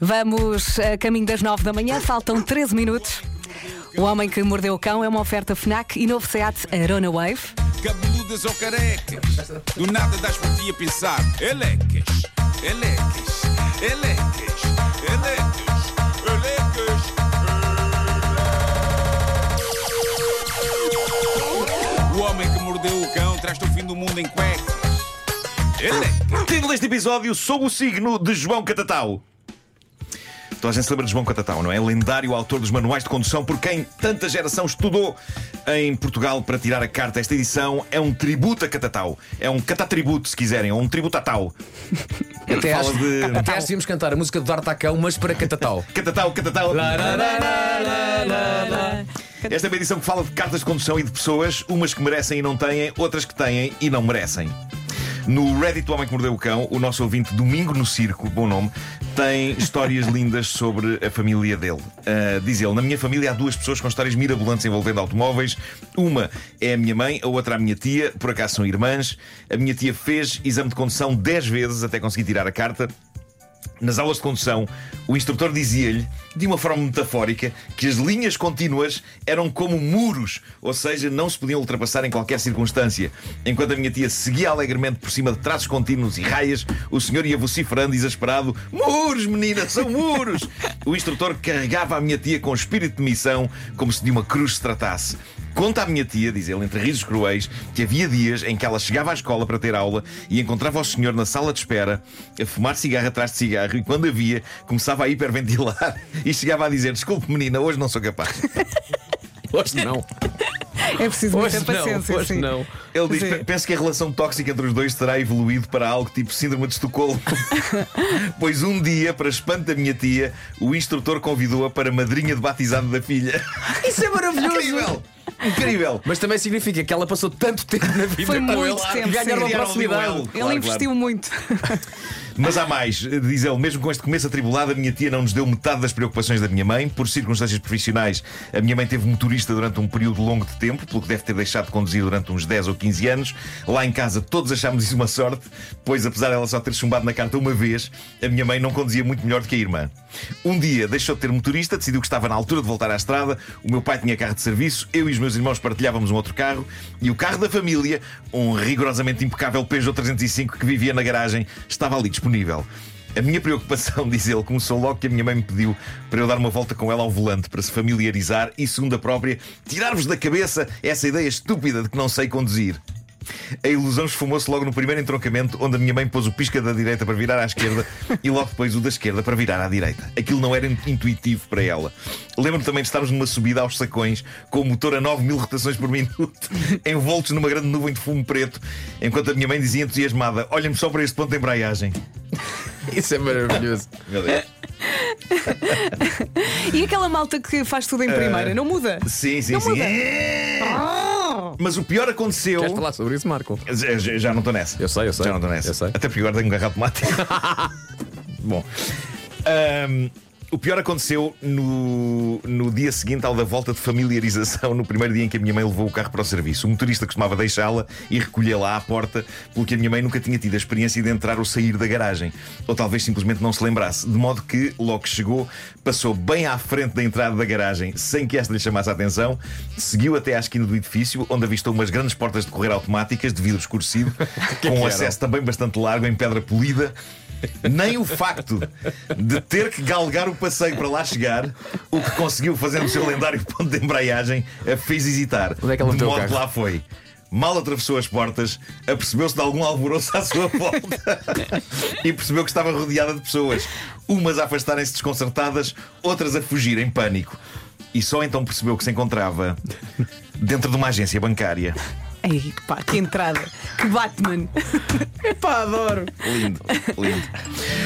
Vamos a caminho das 9 da manhã, faltam 13 minutos. O Homem que Mordeu o Cão é uma oferta FNAC e novo SEAT Arona Wave. Cabeludas ou carecas, do nada das por ti a pensar. Elecas, elecas, elecas, elecas, elecas. O homem que mordeu o cão traz-te o fim do mundo em cuecas. Elecas. Título deste episódio: Sou o signo de João Catatau. Toda a gente se lembra de João Catatau, não é? Lendário autor dos manuais de condução por quem tanta geração estudou em Portugal para tirar a carta. Esta edição é um tributo a Catatau. É um catatributo, se quiserem, ou um tributo a Tau. Até acho, de- até acho que devíamos cantar a música do D'Artacão, mas para Catatau. Catatau, Catatau. Lá, lá, lá. Esta é uma edição que fala de cartas de condução e de pessoas, umas que merecem e não têm, outras que têm e não merecem. No Reddit do Homem que Mordeu o Cão, o nosso ouvinte Domingo no Circo, bom nome, tem histórias lindas sobre a família dele. Ah, diz ele: Na minha família há duas pessoas com histórias mirabolantes envolvendo automóveis. Uma é a minha mãe, a outra a minha tia, por acaso são irmãs. A minha tia fez exame de condução 10 vezes até conseguir tirar a carta. Nas aulas de condução, o instrutor dizia-lhe, de uma forma metafórica, que as linhas contínuas eram como muros, ou seja, não se podiam ultrapassar em qualquer circunstância. Enquanto a minha tia seguia alegremente por cima de traços contínuos e raias, o senhor ia vociferando exasperado: Muros, menina, são muros! O instrutor carregava a minha tia com espírito de missão, como se de uma cruz se tratasse. Conta à minha tia, diz ele, entre risos cruéis, que havia dias em que ela chegava à escola para ter aula e encontrava o senhor na sala de espera a fumar cigarro atrás de cigarro e quando havia começava a hiperventilar e chegava a dizer: Desculpe, menina, hoje não sou capaz. Hoje não. É preciso Hoje muita não. paciência. Hoje sim. não. Ele diz: Sim. "Pe- Penso que a relação tóxica entre os dois terá evoluído para algo tipo síndrome de Estocolmo. pois um dia, para espanto da minha tia, o instrutor convidou-a para madrinha de batizado da filha. Isso é maravilhoso. Incrível! Mas também significa que ela passou tanto tempo na vida Foi com muito ele tempo, que ganharam sim. a proximidade. Ele claro. investiu muito. Mas há mais, diz ele, mesmo com este começo atribulado, a minha tia não nos deu metade das preocupações da minha mãe. Por circunstâncias profissionais, a minha mãe teve motorista durante um período longo de tempo, pelo que deve ter deixado de conduzir durante uns 10 ou 15 anos. Lá em casa todos achámos isso uma sorte, pois apesar dela só ter chumbado na carta uma vez, a minha mãe não conduzia muito melhor do que a irmã. Um dia deixou de ter motorista, decidiu que estava na altura de voltar à estrada. O meu pai tinha carro de serviço, eu e os meus irmãos partilhávamos um outro carro e o carro da família, um rigorosamente impecável Peugeot 305 que vivia na garagem, estava ali disponível. A minha preocupação, diz ele, começou logo que a minha mãe me pediu para eu dar uma volta com ela ao volante para se familiarizar e, segundo a própria, tirar-vos da cabeça essa ideia estúpida de que não sei conduzir. A ilusão esfumou-se logo no primeiro entroncamento, onde a minha mãe pôs o pisca da direita para virar à esquerda e logo depois o da esquerda para virar à direita. Aquilo não era intuitivo para ela. Lembro-me também de estarmos numa subida aos sacões, com o motor a 9 mil rotações por minuto, envoltos numa grande nuvem de fumo preto, enquanto a minha mãe dizia entusiasmada: Olha-me só para este ponto de embreagem. Isso é maravilhoso. Meu Deus. E aquela malta que faz tudo em primeira, não muda? Sim, sim, Não sim. muda. Mas o pior aconteceu. Queres falar sobre isso, Marco? Já, já- não estou nessa. Eu sei, eu sei. Já não estou nessa. Eu sei. Até porque agora tenho um carro automático. Bom. Ahm, o pior aconteceu no, no dia seguinte ao da volta de familiarização, no primeiro dia em que a minha mãe levou o carro para o serviço. O motorista costumava deixá-la e recolhê-la à porta, porque a minha mãe nunca tinha tido a experiência de entrar ou sair da garagem. Ou talvez simplesmente não se lembrasse. De modo que, logo que chegou, passou bem à frente da entrada da garagem, sem que esta lhe chamasse a atenção, seguiu até à esquina do edifício, onde avistou umas grandes portas de correr automáticas, de vidro escurecido, com um acesso também bastante largo, em pedra polida. Nem o facto de ter que galgar o passeio para lá chegar, o que conseguiu fazer no seu lendário ponto de embreagem, a fez hesitar. Onde é que ela de modo que lá foi. Mal atravessou as portas, apercebeu-se de algum alvoroço à sua volta e percebeu que estava rodeada de pessoas, umas a afastarem-se desconcertadas, outras a fugir em pânico. E só então percebeu que se encontrava dentro de uma agência bancária. Ei, pá, que entrada. Que Batman. Epá, adoro. Lindo, lindo.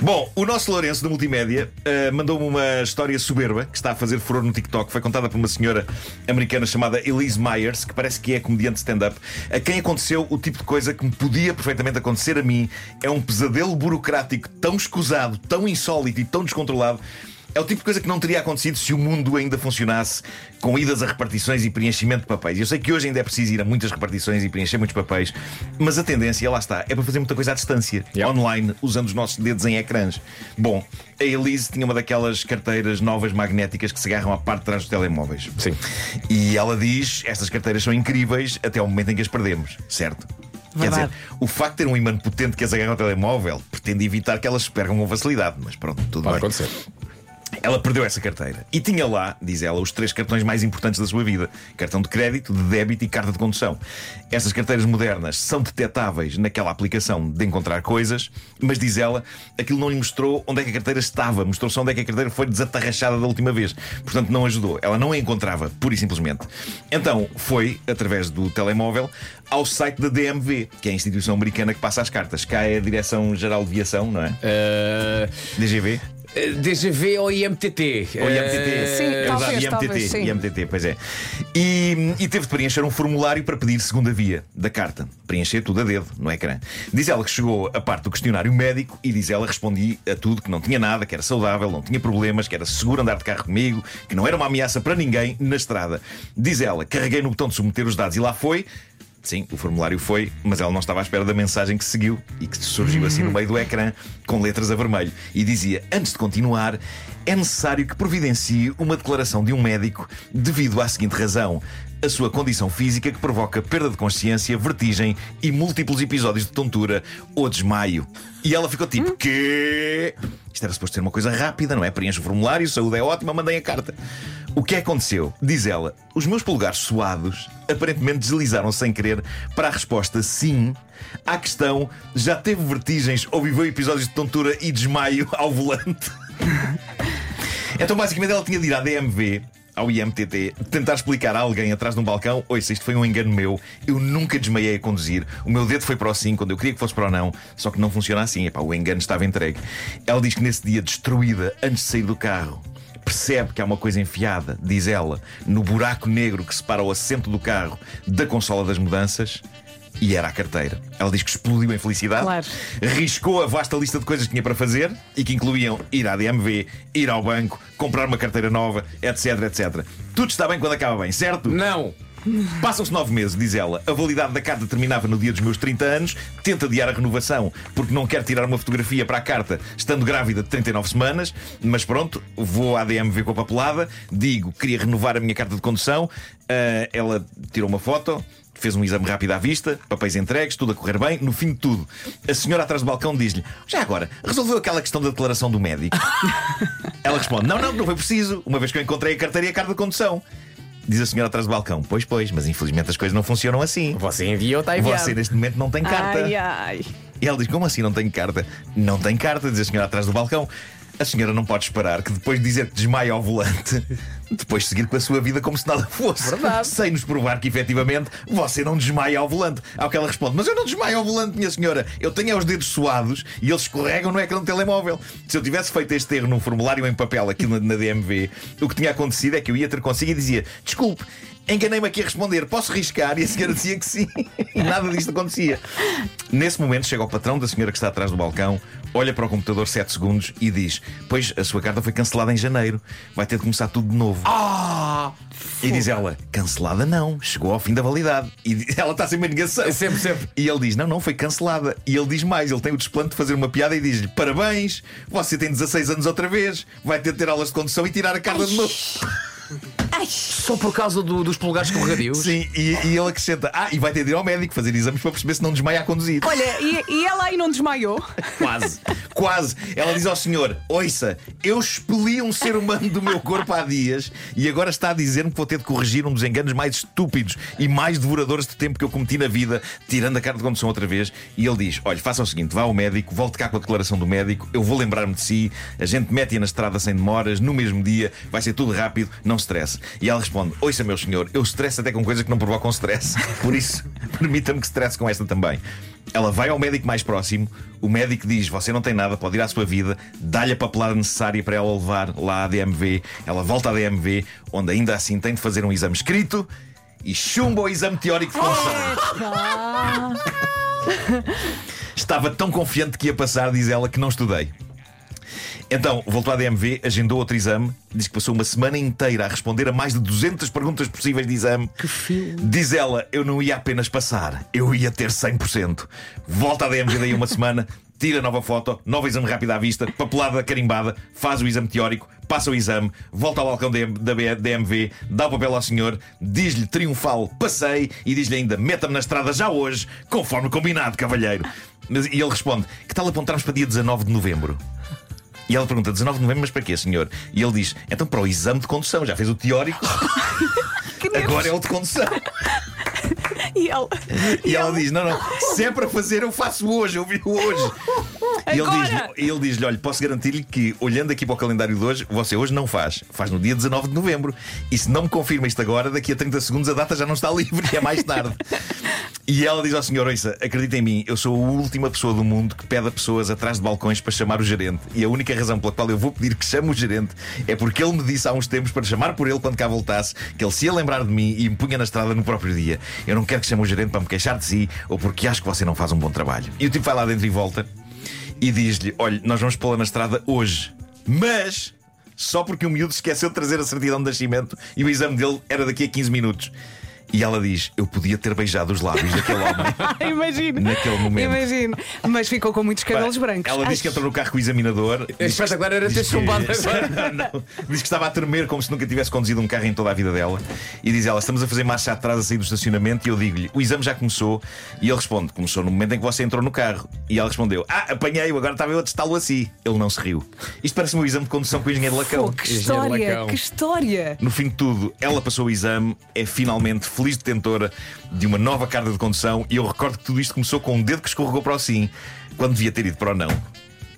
Bom, o nosso Lourenço da Multimédia eh, mandou-me uma história soberba que está a fazer furor no TikTok. Foi contada por uma senhora americana chamada Elise Myers, que parece que é comediante stand-up, a quem aconteceu o tipo de coisa que me podia perfeitamente acontecer a mim. É um pesadelo burocrático tão escusado, tão insólito e tão descontrolado É o tipo de coisa que não teria acontecido se o mundo ainda funcionasse com idas a repartições e preenchimento de papéis. Eu sei que hoje ainda é preciso ir a muitas repartições e preencher muitos papéis, mas a tendência, lá está, é para fazer muita coisa à distância, Yeah. online, usando os nossos dedos em ecrãs. Bom, a Elise tinha uma daquelas carteiras novas magnéticas que se agarram à parte de trás dos telemóveis. Sim. E ela diz: estas carteiras são incríveis até ao momento em que as perdemos, certo? Quer dizer, o facto de ter um imã potente que as agarra ao telemóvel pretende evitar que elas se percam com facilidade, mas pronto, tudo Pode bem. acontecer. Ela perdeu essa carteira e tinha lá, diz ela, os três cartões mais importantes da sua vida: cartão de crédito, de débito e carta de condução. Estas carteiras modernas são detetáveis naquela aplicação de encontrar coisas, mas diz ela, aquilo não lhe mostrou onde é que a carteira estava, mostrou só onde é que a carteira foi desatarrachada da última vez. Portanto, não ajudou. Ela não a encontrava, pura e simplesmente. Então, foi, através do telemóvel, ao site da DMV, que é a instituição americana que passa as cartas. Cá é a Direção-Geral de Viação, não é? Uh, DGV. DGV ou IMTT? Ou IMTT. Sim, é talvez, verdade, talvez, IMTT, sim. IMTT, pois é. E, e teve de preencher um formulário para pedir segunda via da carta. Preencher tudo a dedo no ecrã. Diz ela que chegou a parte do questionário médico e diz ela respondi a tudo que não tinha nada, que era saudável, não tinha problemas, que era seguro andar de carro comigo, que não era uma ameaça para ninguém na estrada. Diz ela, carreguei no botão de submeter os dados e lá foi. Sim, o formulário foi, mas ela não estava à espera da mensagem que seguiu e que surgiu assim no meio do ecrã, com letras a vermelho. E dizia: Antes de continuar, é necessário que providencie uma declaração de um médico devido à seguinte razão. A sua condição física que provoca perda de consciência, vertigem e múltiplos episódios de tontura ou desmaio. E ela ficou tipo: Quê? Isto era suposto ser uma coisa rápida, não é? Preenche o formulário, saúde é ótima, mandei a carta. O que aconteceu? Diz ela, os meus polegares suados aparentemente deslizaram sem querer para a resposta sim à questão já teve vertigens ou viveu episódios de tontura e desmaio ao volante. então basicamente ela tinha de ir à DMV ao IMTT, tentar explicar a alguém atrás de um balcão: Oi, se isto foi um engano meu, eu nunca desmaiei a conduzir. O meu dedo foi para o sim quando eu queria que fosse para o não, só que não funciona assim. Epá, o engano estava entregue. Ela diz que nesse dia, destruída, antes de sair do carro, percebe que há uma coisa enfiada, diz ela, no buraco negro que separa o assento do carro da consola das mudanças. E era a carteira. Ela diz que explodiu em felicidade, Claro. riscou a vasta lista de coisas que tinha para fazer e que incluíam ir à DMV, ir ao banco, comprar uma carteira nova, etc, etc. Tudo está bem quando acaba bem, certo? Não! Passam-se nove meses, diz ela. A validade da carta terminava no dia dos meus 30 anos. Tenta adiar a renovação porque não quer tirar uma fotografia para a carta estando grávida de 39 semanas. Mas pronto, vou à DMV com a papelada. Digo, queria renovar a minha carta de condução. Ah, ela tirou uma foto. Fez um exame rápido à vista, papéis entregues, tudo a correr bem. No fim de tudo, a senhora atrás do balcão diz-lhe: Já agora, resolveu aquela questão da declaração do médico? Ela responde: Não, não, não foi preciso, uma vez que eu encontrei a carteira e a carta de condução. Diz a senhora atrás do balcão: Pois, pois, mas infelizmente as coisas não funcionam assim. Você enviou, está enviado. Você neste momento não tem carta. Ai, ai. E ela diz: Como assim não tenho carta? Não tem carta, diz a senhora atrás do balcão. A senhora não pode esperar que depois de dizer que desmaia ao volante, depois seguir com a sua vida como se nada fosse. Verdade. Sem nos provar que efetivamente você não desmaia ao volante. Ao que ela responde: Mas eu não desmaio ao volante, minha senhora. Eu tenho é os dedos suados e eles escorregam no ecrã do telemóvel. Se eu tivesse feito este erro num formulário em papel aqui na, na DMV, o que tinha acontecido é que eu ia ter consigo e dizia: Desculpe. Enganei-me aqui a responder, posso riscar? E a senhora dizia que sim, e nada disto acontecia. Nesse momento chega o patrão da senhora que está atrás do balcão, olha para o computador 7 segundos e diz: Pois a sua carta foi cancelada em janeiro, vai ter de começar tudo de novo. Ah! E diz ela: Cancelada não, chegou ao fim da validade. E ela está sempre em negação. Sempre, sempre. E ele diz: Não, não, foi cancelada. E ele diz mais: ele tem o desplante de fazer uma piada e diz-lhe: Parabéns, você tem 16 anos outra vez, vai ter de ter aulas de condução e tirar a carta de novo. Só por causa do- dos polegares escorregadios? Sim, e, e ele acrescenta: Ah, e vai ter de ir ao médico fazer exames para perceber se não desmaia a conduzir. Olha, e, e ela aí não desmaiou? Quase, quase. Ela diz ao senhor: Ouça, eu expeli um ser humano do meu corpo há dias e agora está a dizer-me que vou ter de corrigir um dos enganos mais estúpidos e mais devoradores de tempo que eu cometi na vida, tirando a carta de condução outra vez. E ele diz: Olha, faça o seguinte, vá ao médico, volte cá com a declaração do médico, eu vou lembrar-me de si, a gente mete-a na estrada sem demoras, no mesmo dia, vai ser tudo rápido, não stresse. E ela responde: Ouça, meu senhor, eu stress até com coisas que não provocam stress. Por isso, permita-me que stresse com esta também. Ela vai ao médico mais próximo, o médico diz: Você não tem nada, pode ir à sua vida, dá-lhe a papelada necessária para ela levar lá à DMV. Ela volta à DMV, onde ainda assim tem de fazer um exame escrito e chumba o exame teórico de. Estava tão confiante que ia passar, diz ela, que não estudei. Então, voltou à DMV, agendou outro exame, diz que passou uma semana inteira a responder a mais de 200 perguntas possíveis de exame. Que fio. Diz ela, eu não ia apenas passar, eu ia ter 100%. Volta à DMV daí uma semana, tira nova foto, nova exame rápido à vista, papelada carimbada, faz o exame teórico, passa o exame, volta ao balcão da DMV, dá o papel ao senhor, diz-lhe triunfal, passei e diz-lhe ainda, meta-me na estrada já hoje, conforme combinado, cavalheiro. E ele responde: Que tal apontarmos para dia 19 de novembro? E ela pergunta: 19 de novembro, mas para quê, senhor? E ele diz: Então para o exame de condução, já fez o teórico, agora é o de condução. E ela, e, e ela, ela diz: Não, não, se é para fazer, eu faço hoje, eu vi hoje. E ele diz-lhe: ele diz Olha, posso garantir-lhe que, olhando aqui para o calendário de hoje, você hoje não faz. Faz no dia 19 de novembro. E se não me confirma isto agora, daqui a 30 segundos a data já não está livre e é mais tarde. E ela diz ao senhor: Ouça, acredita em mim, eu sou a última pessoa do mundo que pede a pessoas atrás de balcões para chamar o gerente. E a única razão pela qual eu vou pedir que chame o gerente é porque ele me disse há uns tempos para chamar por ele quando cá voltasse que ele se ia lembrar de mim e me punha na estrada no próprio dia. Eu não quero que o gerente para me queixar de si ou porque acho que você não faz um bom trabalho. E o tipo vai lá dentro e volta e diz-lhe: Olha, nós vamos pô-la na estrada hoje, mas só porque o miúdo esqueceu de trazer a certidão de nascimento e o exame dele era daqui a 15 minutos. E ela diz: Eu podia ter beijado os lábios daquele homem. Imagino. Naquele momento. Imagino. Mas ficou com muitos cabelos Pá, brancos. Ela diz que entrou no carro com o examinador. A espetacular era ter chumbado agora. não, não. Diz que estava a tremer como se nunca tivesse conduzido um carro em toda a vida dela. E diz ela: Estamos a fazer marcha atrás a sair do estacionamento. E eu digo-lhe: O exame já começou. E ele responde: Começou no momento em que você entrou no carro. E ela respondeu: Ah, apanhei-o, agora estava eu a testá-lo assim. Ele não se riu. Isto parece um exame de condução com o engenheiro Lacão. Oh, que história, que história. No fim de tudo, ela passou o exame, é finalmente feliz detentora de uma nova carta de condução e eu recordo que tudo isto começou com um dedo que escorregou para o sim, quando devia ter ido para o não.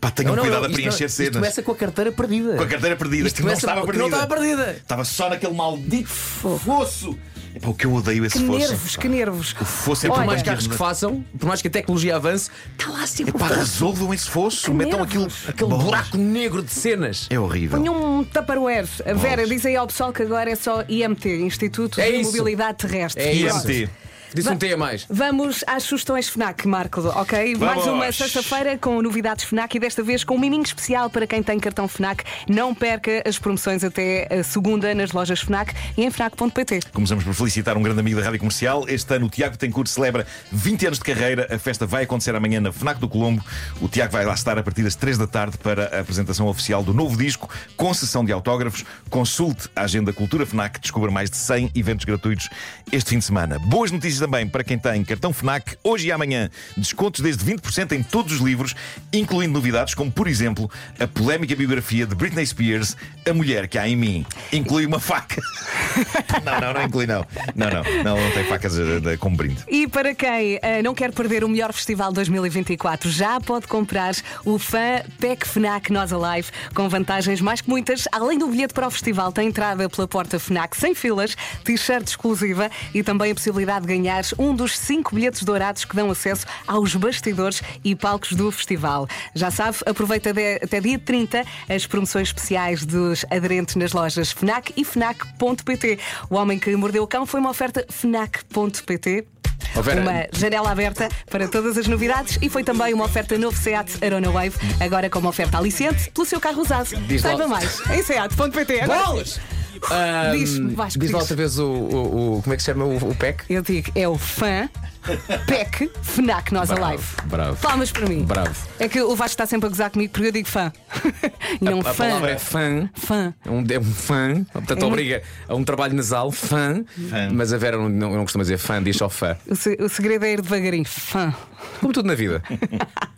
Pá, tenham não, não, cuidado a preencher não, cenas. Isto começa com a carteira perdida. Com a carteira perdida, isto que não estava perdida. não estava perdida. Estava só naquele maldito fosso. Epá, o que eu odeio esse que fosso. nervos, que nervos. O fosso é por mais carros que façam, por mais que a tecnologia avance, está lá sempre. Epá, resolvam esse fosso, que metam aquilo, aquele Bolas. buraco negro de cenas. É horrível. Ponham um tupperware. A Vera diz aí ao pessoal que agora é só IMT Instituto é de isso. Mobilidade Terrestre. É IMT. Disse um T a mais. Vamos às sugestões FNAC, Marco, ok? Vamos. Mais uma sexta-feira com novidades FNAC e desta vez com um miminho especial para quem tem cartão FNAC. Não perca as promoções até a segunda nas lojas FNAC e em FNAC.pt. Começamos por felicitar um grande amigo da Rádio Comercial. Este ano o Tiago Tencourt celebra 20 anos de carreira. A festa vai acontecer amanhã na FNAC do Colombo. O Tiago vai lá estar a partir das 3 da tarde para a apresentação oficial do novo disco, com sessão de autógrafos. Consulte a agenda Cultura FNAC, descubra mais de 100 eventos gratuitos este fim de semana. Boas notícias também para quem tem cartão FNAC. Hoje e amanhã, descontos desde 20% em todos os livros, incluindo novidades como, por exemplo, a polémica biografia de Britney Spears, A Mulher que Há em Mim. Inclui uma faca. não, não, não inclui, não. Não, não, não, não tem facas eh, como brinde. E para quem eh, não quer perder o melhor festival 2024, já pode comprar o Fã Pack FNAC Nós Alive, com vantagens mais que muitas. Além do bilhete para o festival, tem entrada pela porta FNAC sem filas, t-shirt exclusiva e também a possibilidade de ganhar um dos cinco bilhetes dourados que dão acesso aos bastidores e palcos do festival. Já sabe, aproveita de- até dia 30 as promoções especiais dos aderentes nas lojas FNAC e FNAC.pt. O homem que mordeu o cão foi uma oferta FNAC.pt. Oh. Uma janela aberta para todas as novidades e foi também uma oferta novo Seat Arona Wave, agora com uma oferta aliciente pelo seu carro usado. Diz Saiba mais em seat.pt. Agora. Bolas! Ahm, Diz, Vasco, diz lá outra vez o, o- o- Como é que se chama o, o PEC? Eu digo, é o fã PEC FNAC Nós Bravo, Alive. bravo. Palmas para mim. Bravo. É que o Vasco está sempre a gozar comigo porque eu digo fã. e não a fã. palavra é fã. Fã. É um, é um fã, portanto, É obriga a um trabalho nasal, fã, Fã. mas a Vera não, não, não costuma dizer fã, diz só fã. O, se- o segredo é ir devagarinho. Fã. Como tudo na vida.